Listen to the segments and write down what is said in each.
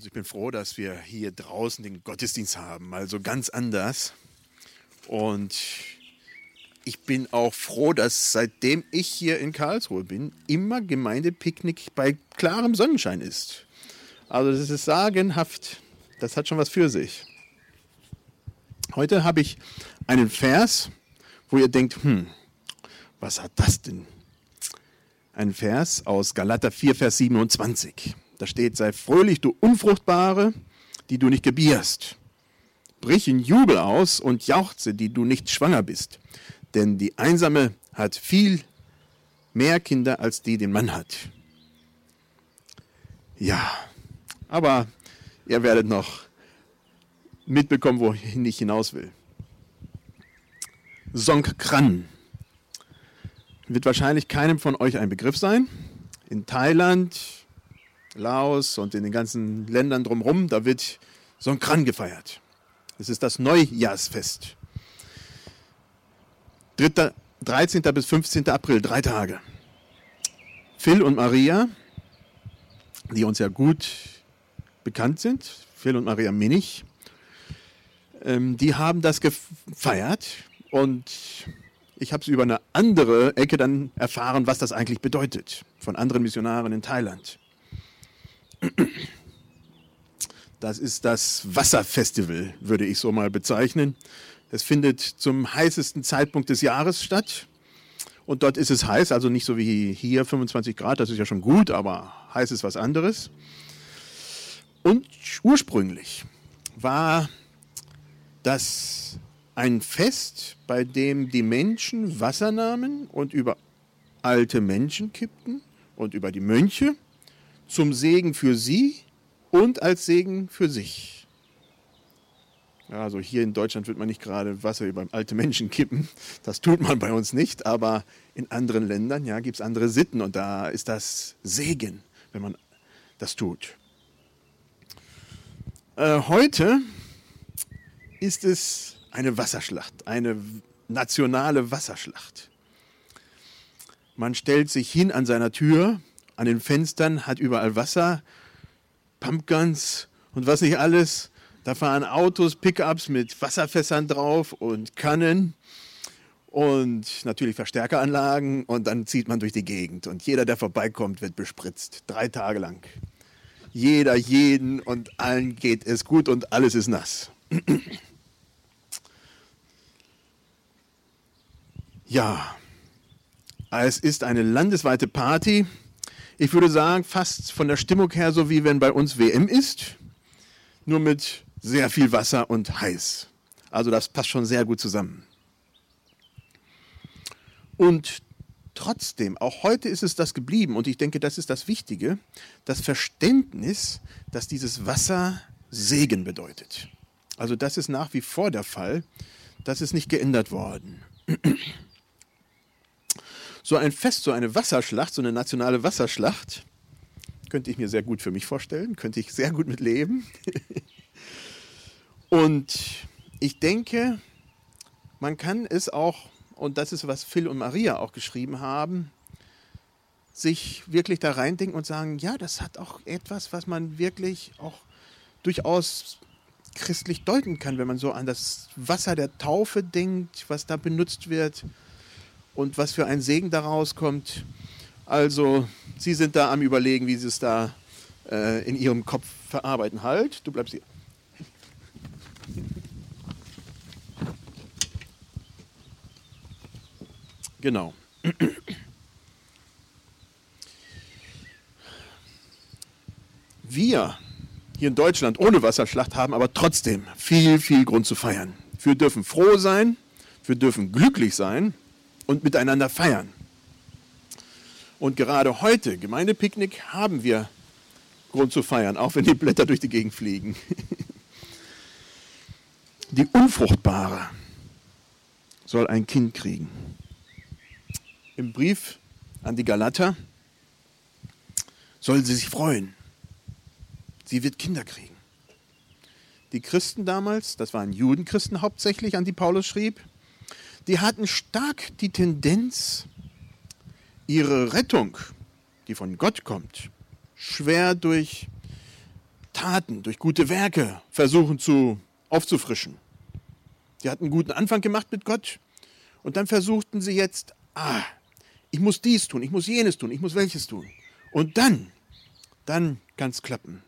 Also ich bin froh, dass wir hier draußen den Gottesdienst haben, mal so ganz anders. Und ich bin auch froh, dass seitdem ich hier in Karlsruhe bin, immer Gemeindepicknick bei klarem Sonnenschein ist. Also das ist sagenhaft. Das hat schon was für sich. Heute habe ich einen Vers, wo ihr denkt, hm, was hat das denn? Ein Vers aus Galater 4, Vers 27. Da steht, sei fröhlich, du Unfruchtbare, die du nicht gebierst. Brich in Jubel aus und jauchze, die du nicht schwanger bist. Denn die Einsame hat viel mehr Kinder, als die den Mann hat. Ja, aber ihr werdet noch mitbekommen, wohin ich hinaus will. Songkran wird wahrscheinlich keinem von euch ein Begriff sein. In Thailand, Laos und in den ganzen Ländern drumherum, da wird Songkran gefeiert. Es ist das Neujahrsfest. 3., 13. bis 15. April, drei Tage. Phil und Maria, die uns ja gut bekannt sind, Phil und Maria Minich, ähm, die haben das gefeiert und ich habe es über eine andere Ecke dann erfahren, was das eigentlich bedeutet, von anderen Missionaren in Thailand. Das ist das Wasserfestival, würde ich so mal bezeichnen. Es findet zum heißesten Zeitpunkt des Jahres statt. Und dort ist es heiß, also nicht so wie hier 25 Grad, das ist ja schon gut, aber heiß ist was anderes. Und ursprünglich war das ein Fest, bei dem die Menschen Wasser nahmen und über alte Menschen kippten und über die Mönche zum Segen für sie und als Segen für sich. Also hier in Deutschland wird man nicht gerade Wasser über alte Menschen kippen. Das tut man bei uns nicht, aber in anderen Ländern ja, gibt es andere Sitten und da ist das Segen, wenn man das tut. Äh, heute ist es eine Wasserschlacht, eine nationale Wasserschlacht. Man stellt sich hin an seiner Tür, an den Fenstern, hat überall Wasser, Pumpguns und was nicht alles. Da fahren Autos, Pickups mit Wasserfässern drauf und Kannen und natürlich Verstärkeranlagen und dann zieht man durch die Gegend und jeder, der vorbeikommt, wird bespritzt. Drei Tage lang. Jeder, jeden und allen geht es gut und alles ist nass. Ja, es ist eine landesweite Party. Ich würde sagen, fast von der Stimmung her so wie wenn bei uns WM ist, nur mit sehr viel Wasser und heiß. Also das passt schon sehr gut zusammen. Und trotzdem, auch heute ist es das geblieben und ich denke, das ist das Wichtige, das Verständnis, dass dieses Wasser Segen bedeutet. Also das ist nach wie vor der Fall, das ist nicht geändert worden so ein Fest, so eine Wasserschlacht, so eine nationale Wasserschlacht, könnte ich mir sehr gut für mich vorstellen, könnte ich sehr gut mit leben. und ich denke, man kann es auch, und das ist, was Phil und Maria auch geschrieben haben, sich wirklich da reindenken und sagen, ja, das hat auch etwas, was man wirklich auch durchaus christlich deuten kann, wenn man so an das Wasser der Taufe denkt, was da benutzt wird und was für ein Segen daraus kommt. Also, Sie sind da am Überlegen, wie Sie es da äh, in Ihrem Kopf verarbeiten. Halt, du bleibst hier. Genau. Wir hier in Deutschland ohne Wasserschlacht haben aber trotzdem viel, viel Grund zu feiern. Wir dürfen froh sein, wir dürfen glücklich sein und miteinander feiern. Und gerade heute, Gemeindepicknick, haben wir Grund zu feiern, auch wenn die Blätter durch die Gegend fliegen. Die Unfruchtbare soll ein Kind kriegen. Im Brief an die Galater soll sie sich freuen. Sie wird Kinder kriegen. Die Christen damals, das waren Judenchristen hauptsächlich, an die Paulus schrieb, die hatten stark die Tendenz, ihre Rettung, die von Gott kommt, schwer durch Taten, durch gute Werke versuchen zu aufzufrischen. Die hatten einen guten Anfang gemacht mit Gott und dann versuchten sie jetzt, ah, ich muss dies tun, ich muss jenes tun, ich muss welches tun. Und dann, dann kann es klappen.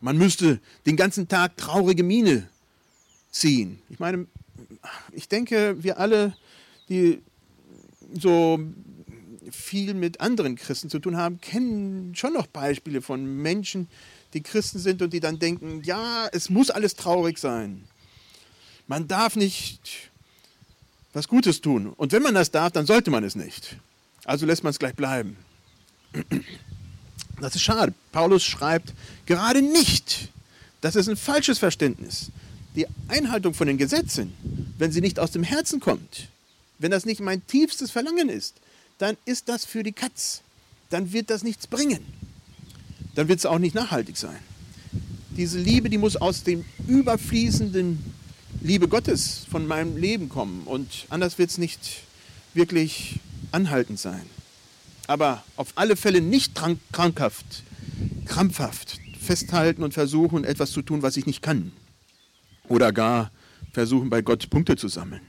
Man müsste den ganzen Tag traurige Miene ziehen. Ich meine, ich denke, wir alle, die so viel mit anderen Christen zu tun haben, kennen schon noch Beispiele von Menschen, die Christen sind und die dann denken, ja, es muss alles traurig sein. Man darf nicht was Gutes tun. Und wenn man das darf, dann sollte man es nicht. Also lässt man es gleich bleiben. Das ist schade. Paulus schreibt gerade nicht. Das ist ein falsches Verständnis. Die Einhaltung von den Gesetzen, wenn sie nicht aus dem Herzen kommt, wenn das nicht mein tiefstes Verlangen ist, dann ist das für die Katz. Dann wird das nichts bringen. Dann wird es auch nicht nachhaltig sein. Diese Liebe, die muss aus dem überfließenden Liebe Gottes von meinem Leben kommen und anders wird es nicht wirklich anhaltend sein. Aber auf alle Fälle nicht krankhaft, krampfhaft festhalten und versuchen, etwas zu tun, was ich nicht kann. Oder gar versuchen, bei Gott Punkte zu sammeln.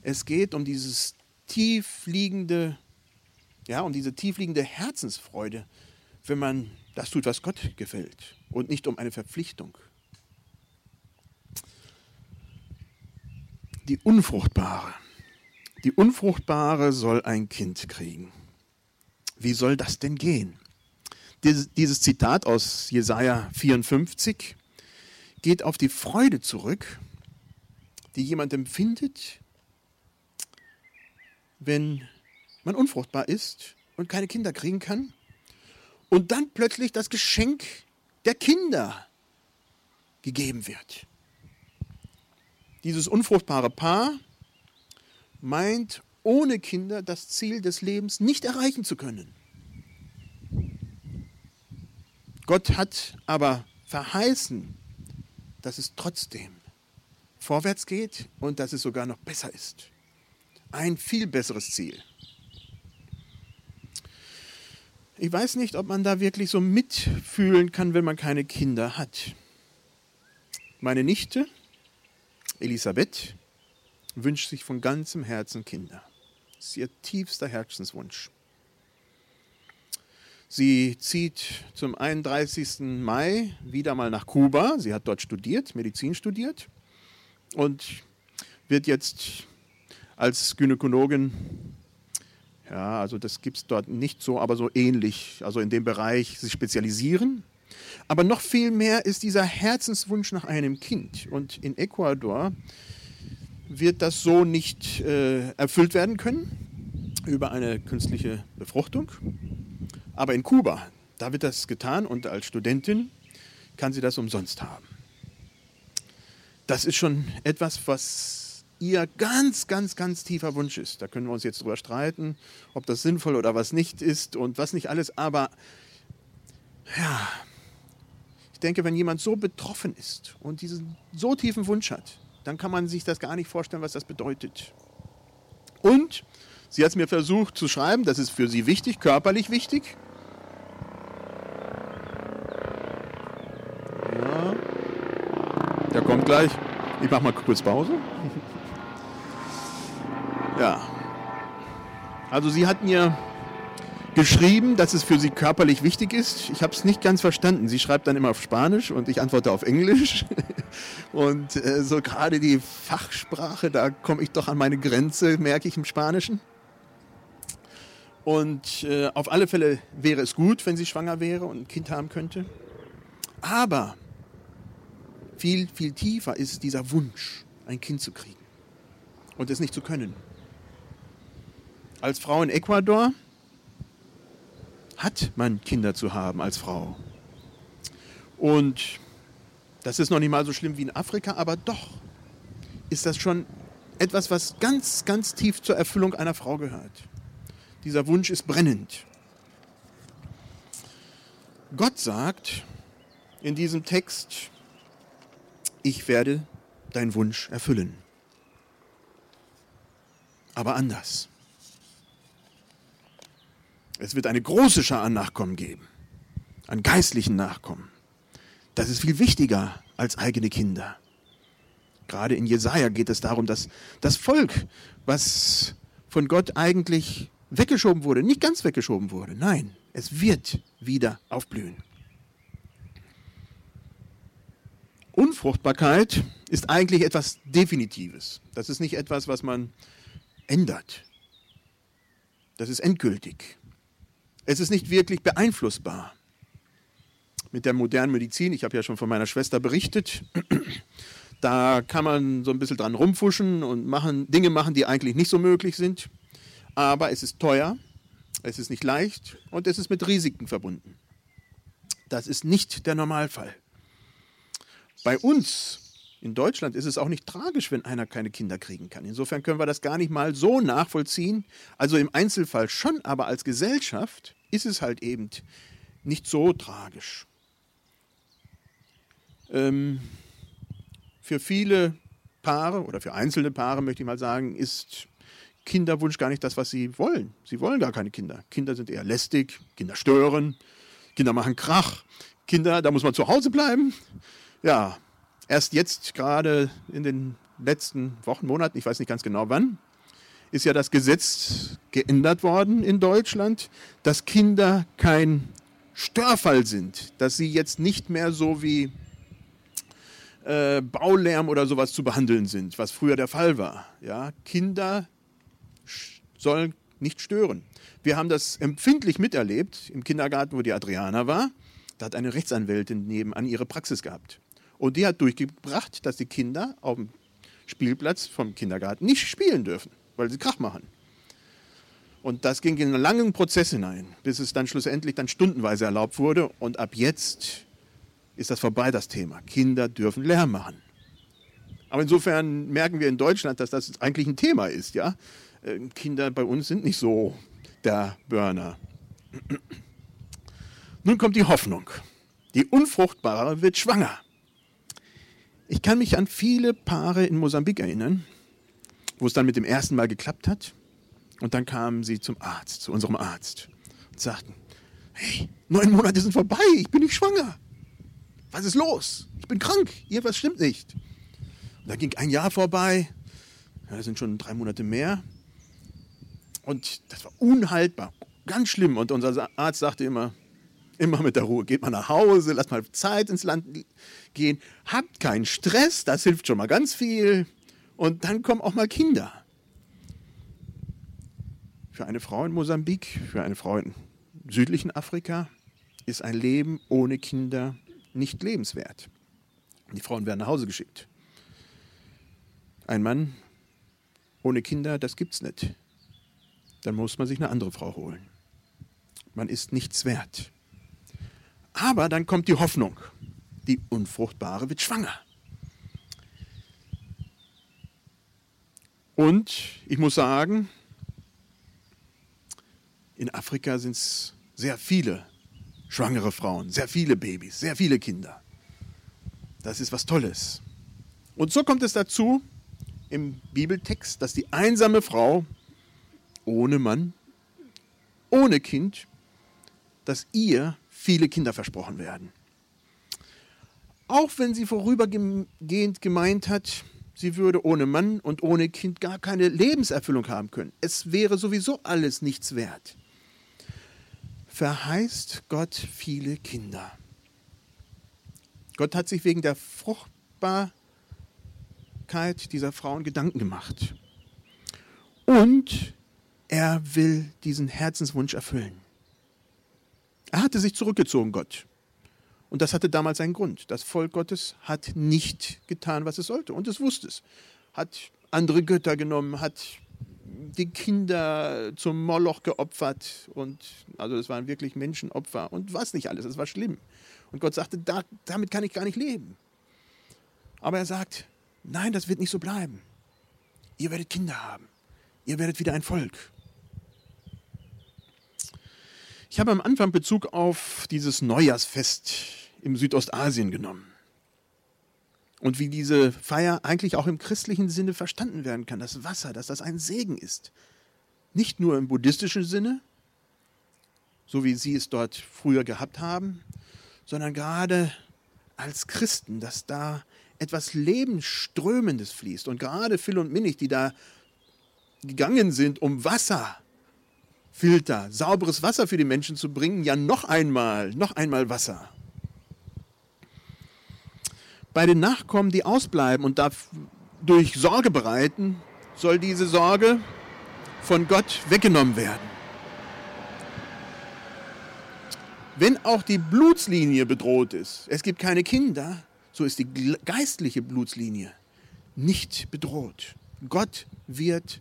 Es geht um dieses tiefliegende, ja, um diese tiefliegende Herzensfreude, wenn man das tut, was Gott gefällt und nicht um eine Verpflichtung. die Unfruchtbare. Die Unfruchtbare soll ein Kind kriegen. Wie soll das denn gehen? Dieses Zitat aus Jesaja 54 geht auf die Freude zurück, die jemand empfindet, wenn man unfruchtbar ist und keine Kinder kriegen kann und dann plötzlich das Geschenk der Kinder gegeben wird. Dieses unfruchtbare Paar meint, ohne Kinder das Ziel des Lebens nicht erreichen zu können. Gott hat aber verheißen, dass es trotzdem vorwärts geht und dass es sogar noch besser ist. Ein viel besseres Ziel. Ich weiß nicht, ob man da wirklich so mitfühlen kann, wenn man keine Kinder hat. Meine Nichte Elisabeth wünscht sich von ganzem Herzen Kinder. Das ist ihr tiefster Herzenswunsch. Sie zieht zum 31. Mai wieder mal nach Kuba. Sie hat dort studiert, Medizin studiert und wird jetzt als Gynäkologin, ja, also das gibt es dort nicht so, aber so ähnlich, also in dem Bereich sich spezialisieren. Aber noch viel mehr ist dieser Herzenswunsch nach einem Kind. Und in Ecuador wird das so nicht äh, erfüllt werden können über eine künstliche Befruchtung. Aber in Kuba, da wird das getan und als Studentin kann sie das umsonst haben. Das ist schon etwas, was ihr ganz, ganz, ganz tiefer Wunsch ist. Da können wir uns jetzt drüber streiten, ob das sinnvoll oder was nicht ist und was nicht alles. Aber ja, ich denke, wenn jemand so betroffen ist und diesen so tiefen Wunsch hat, dann kann man sich das gar nicht vorstellen, was das bedeutet. Und sie hat es mir versucht zu schreiben, das ist für sie wichtig, körperlich wichtig. Ja, der kommt gleich. Ich mache mal kurz Pause. ja. Also sie hat mir geschrieben, dass es für sie körperlich wichtig ist. Ich habe es nicht ganz verstanden. Sie schreibt dann immer auf Spanisch und ich antworte auf Englisch. Und äh, so gerade die Fachsprache, da komme ich doch an meine Grenze, merke ich im Spanischen. Und äh, auf alle Fälle wäre es gut, wenn sie schwanger wäre und ein Kind haben könnte. Aber viel, viel tiefer ist dieser Wunsch, ein Kind zu kriegen und es nicht zu können. Als Frau in Ecuador hat man Kinder zu haben als Frau. Und das ist noch nicht mal so schlimm wie in Afrika, aber doch ist das schon etwas, was ganz, ganz tief zur Erfüllung einer Frau gehört. Dieser Wunsch ist brennend. Gott sagt in diesem Text, ich werde deinen Wunsch erfüllen. Aber anders. Es wird eine große Schar an Nachkommen geben. an geistlichen Nachkommen. Das ist viel wichtiger als eigene Kinder. Gerade in Jesaja geht es darum, dass das Volk, was von Gott eigentlich weggeschoben wurde, nicht ganz weggeschoben wurde. Nein, es wird wieder aufblühen. Unfruchtbarkeit ist eigentlich etwas Definitives. Das ist nicht etwas, was man ändert. Das ist endgültig. Es ist nicht wirklich beeinflussbar. Mit der modernen Medizin, ich habe ja schon von meiner Schwester berichtet, da kann man so ein bisschen dran rumfuschen und machen, Dinge machen, die eigentlich nicht so möglich sind. Aber es ist teuer, es ist nicht leicht und es ist mit Risiken verbunden. Das ist nicht der Normalfall. Bei uns in Deutschland ist es auch nicht tragisch, wenn einer keine Kinder kriegen kann. Insofern können wir das gar nicht mal so nachvollziehen. Also im Einzelfall schon, aber als Gesellschaft ist es halt eben nicht so tragisch. Ähm, für viele Paare oder für einzelne Paare möchte ich mal sagen, ist Kinderwunsch gar nicht das, was sie wollen. Sie wollen gar keine Kinder. Kinder sind eher lästig, Kinder stören, Kinder machen Krach. Kinder, da muss man zu Hause bleiben ja, erst jetzt gerade in den letzten Wochen, Monaten, ich weiß nicht ganz genau wann, ist ja das Gesetz geändert worden in Deutschland, dass Kinder kein Störfall sind, dass sie jetzt nicht mehr so wie äh, Baulärm oder sowas zu behandeln sind, was früher der Fall war. Ja, Kinder sollen nicht stören. Wir haben das empfindlich miterlebt im Kindergarten, wo die Adriana war. Da hat eine Rechtsanwältin nebenan ihre Praxis gehabt. Und die hat durchgebracht, dass die Kinder auf dem Spielplatz vom Kindergarten nicht spielen dürfen, weil sie Krach machen. Und das ging in einen langen Prozess hinein, bis es dann schlussendlich dann stundenweise erlaubt wurde. Und ab jetzt ist das vorbei, das Thema. Kinder dürfen Lärm machen. Aber insofern merken wir in Deutschland, dass das eigentlich ein Thema ist. Ja? Äh, Kinder bei uns sind nicht so der Burner. Nun kommt die Hoffnung. Die Unfruchtbare wird schwanger. Ich kann mich an viele Paare in Mosambik erinnern, wo es dann mit dem ersten Mal geklappt hat. Und dann kamen sie zum Arzt, zu unserem Arzt und sagten, hey, neun Monate sind vorbei, ich bin nicht schwanger. Was ist los? Ich bin krank, irgendwas stimmt nicht. Und da ging ein Jahr vorbei, ja, das sind schon drei Monate mehr. Und das war unhaltbar, ganz schlimm. Und unser Arzt sagte immer, immer mit der Ruhe, geht mal nach Hause, lasst mal Zeit ins Land gehen. Habt keinen Stress, das hilft schon mal ganz viel. Und dann kommen auch mal Kinder. Für eine Frau in Mosambik, für eine Frau im südlichen Afrika ist ein Leben ohne Kinder nicht lebenswert. Die Frauen werden nach Hause geschickt. Ein Mann ohne Kinder, das gibt's nicht. Dann muss man sich eine andere Frau holen. Man ist nichts wert. Aber dann kommt die Hoffnung die Unfruchtbare wird schwanger. Und ich muss sagen, in Afrika sind es sehr viele schwangere Frauen, sehr viele Babys, sehr viele Kinder. Das ist was Tolles. Und so kommt es dazu im Bibeltext, dass die einsame Frau ohne Mann, ohne Kind, dass ihr viele Kinder versprochen werden. Auch wenn sie vorübergehend gemeint hat, sie würde ohne Mann und ohne Kind gar keine Lebenserfüllung haben können. Es wäre sowieso alles nichts wert. Verheißt Gott viele Kinder. Gott hat sich wegen der Fruchtbarkeit dieser Frauen Gedanken gemacht. Und er will diesen Herzenswunsch erfüllen. Er hatte sich zurückgezogen, Gott. Und das hatte damals einen Grund. Das Volk Gottes hat nicht getan, was es sollte. Und es wusste es. Hat andere Götter genommen, hat die Kinder zum Moloch geopfert. Und also es waren wirklich Menschenopfer und was nicht alles. Es war schlimm. Und Gott sagte, da, damit kann ich gar nicht leben. Aber er sagt, nein, das wird nicht so bleiben. Ihr werdet Kinder haben. Ihr werdet wieder ein Volk. Ich habe am Anfang Bezug auf dieses Neujahrsfest im Südostasien genommen. Und wie diese Feier eigentlich auch im christlichen Sinne verstanden werden kann. Das Wasser, dass das ein Segen ist. Nicht nur im buddhistischen Sinne, so wie sie es dort früher gehabt haben, sondern gerade als Christen, dass da etwas Lebensströmendes fließt. Und gerade Phil und Minich, die da gegangen sind, um Wasserfilter, sauberes Wasser für die Menschen zu bringen, ja noch einmal, noch einmal Wasser. Bei den Nachkommen, die ausbleiben und dadurch Sorge bereiten, soll diese Sorge von Gott weggenommen werden. Wenn auch die Blutslinie bedroht ist, es gibt keine Kinder, so ist die geistliche Blutslinie nicht bedroht. Gott wird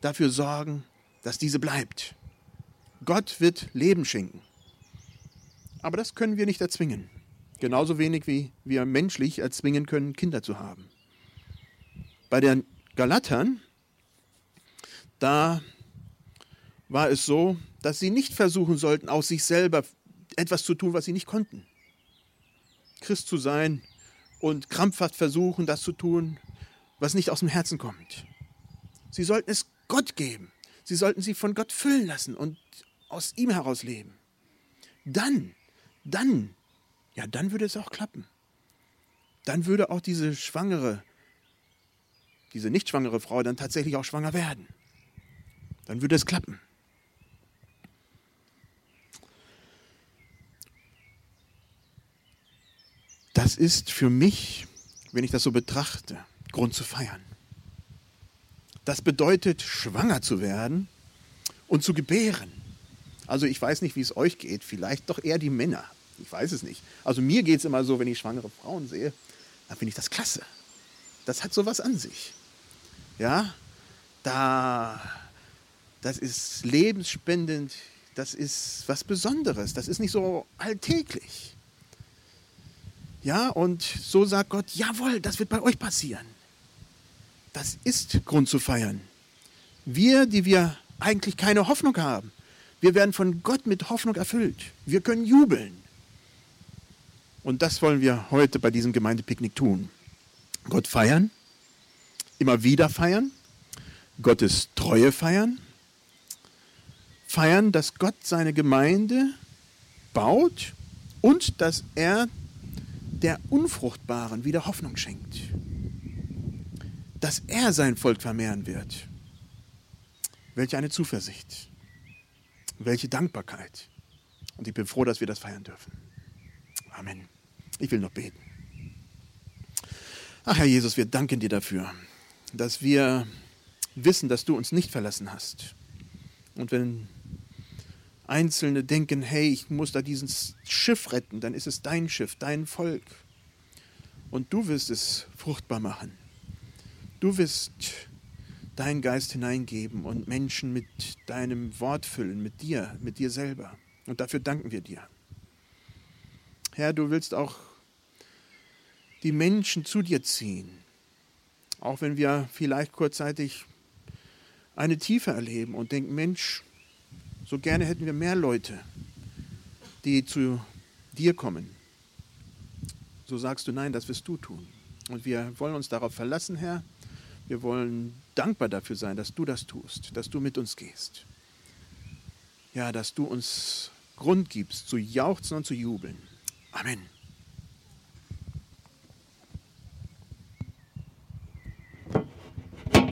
dafür sorgen, dass diese bleibt. Gott wird Leben schenken. Aber das können wir nicht erzwingen. Genauso wenig wie wir menschlich erzwingen können, Kinder zu haben. Bei den Galatern, da war es so, dass sie nicht versuchen sollten, aus sich selber etwas zu tun, was sie nicht konnten. Christ zu sein und krampfhaft versuchen, das zu tun, was nicht aus dem Herzen kommt. Sie sollten es Gott geben. Sie sollten sie von Gott füllen lassen und aus ihm heraus leben. Dann, dann, ja, dann würde es auch klappen. Dann würde auch diese schwangere, diese nicht schwangere Frau dann tatsächlich auch schwanger werden. Dann würde es klappen. Das ist für mich, wenn ich das so betrachte, Grund zu feiern. Das bedeutet, schwanger zu werden und zu gebären. Also ich weiß nicht, wie es euch geht, vielleicht doch eher die Männer. Ich weiß es nicht. Also mir geht es immer so, wenn ich schwangere Frauen sehe, dann finde ich das klasse. Das hat sowas an sich. Ja, da, das ist lebensspendend, das ist was Besonderes, das ist nicht so alltäglich. Ja, und so sagt Gott, jawohl, das wird bei euch passieren. Das ist Grund zu feiern. Wir, die wir eigentlich keine Hoffnung haben, wir werden von Gott mit Hoffnung erfüllt. Wir können jubeln. Und das wollen wir heute bei diesem Gemeindepicknick tun. Gott feiern, immer wieder feiern, Gottes Treue feiern, feiern, dass Gott seine Gemeinde baut und dass er der Unfruchtbaren wieder Hoffnung schenkt. Dass er sein Volk vermehren wird. Welche eine Zuversicht. Welche Dankbarkeit. Und ich bin froh, dass wir das feiern dürfen. Amen. Ich will noch beten. Ach Herr Jesus, wir danken dir dafür, dass wir wissen, dass du uns nicht verlassen hast. Und wenn Einzelne denken, hey, ich muss da dieses Schiff retten, dann ist es dein Schiff, dein Volk. Und du wirst es fruchtbar machen. Du wirst deinen Geist hineingeben und Menschen mit deinem Wort füllen, mit dir, mit dir selber. Und dafür danken wir dir. Herr, du willst auch die Menschen zu dir ziehen, auch wenn wir vielleicht kurzzeitig eine Tiefe erleben und denken, Mensch, so gerne hätten wir mehr Leute, die zu dir kommen. So sagst du, nein, das wirst du tun. Und wir wollen uns darauf verlassen, Herr. Wir wollen dankbar dafür sein, dass du das tust, dass du mit uns gehst. Ja, dass du uns Grund gibst, zu jauchzen und zu jubeln. Amen.